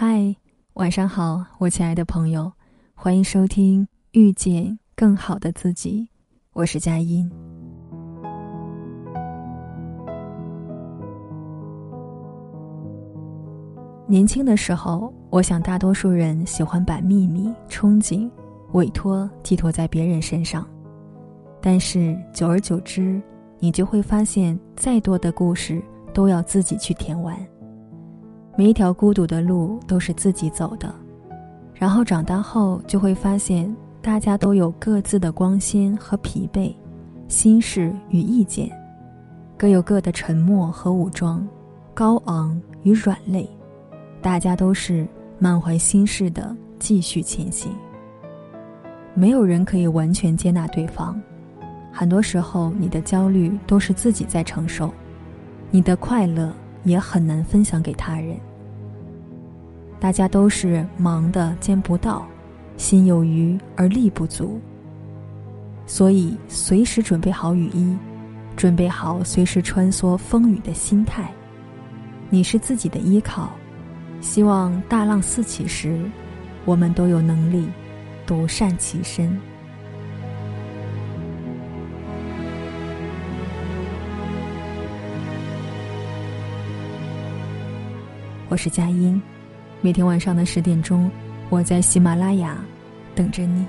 嗨，晚上好，我亲爱的朋友，欢迎收听《遇见更好的自己》，我是佳音。年轻的时候，我想大多数人喜欢把秘密、憧憬、委托寄托在别人身上，但是久而久之，你就会发现，再多的故事都要自己去填完。每一条孤独的路都是自己走的，然后长大后就会发现，大家都有各自的光鲜和疲惫，心事与意见，各有各的沉默和武装，高昂与软肋，大家都是满怀心事的继续前行。没有人可以完全接纳对方，很多时候你的焦虑都是自己在承受，你的快乐也很难分享给他人。大家都是忙的见不到，心有余而力不足。所以随时准备好雨衣，准备好随时穿梭风雨的心态。你是自己的依靠，希望大浪四起时，我们都有能力独善其身。我是佳音。每天晚上的十点钟，我在喜马拉雅等着你。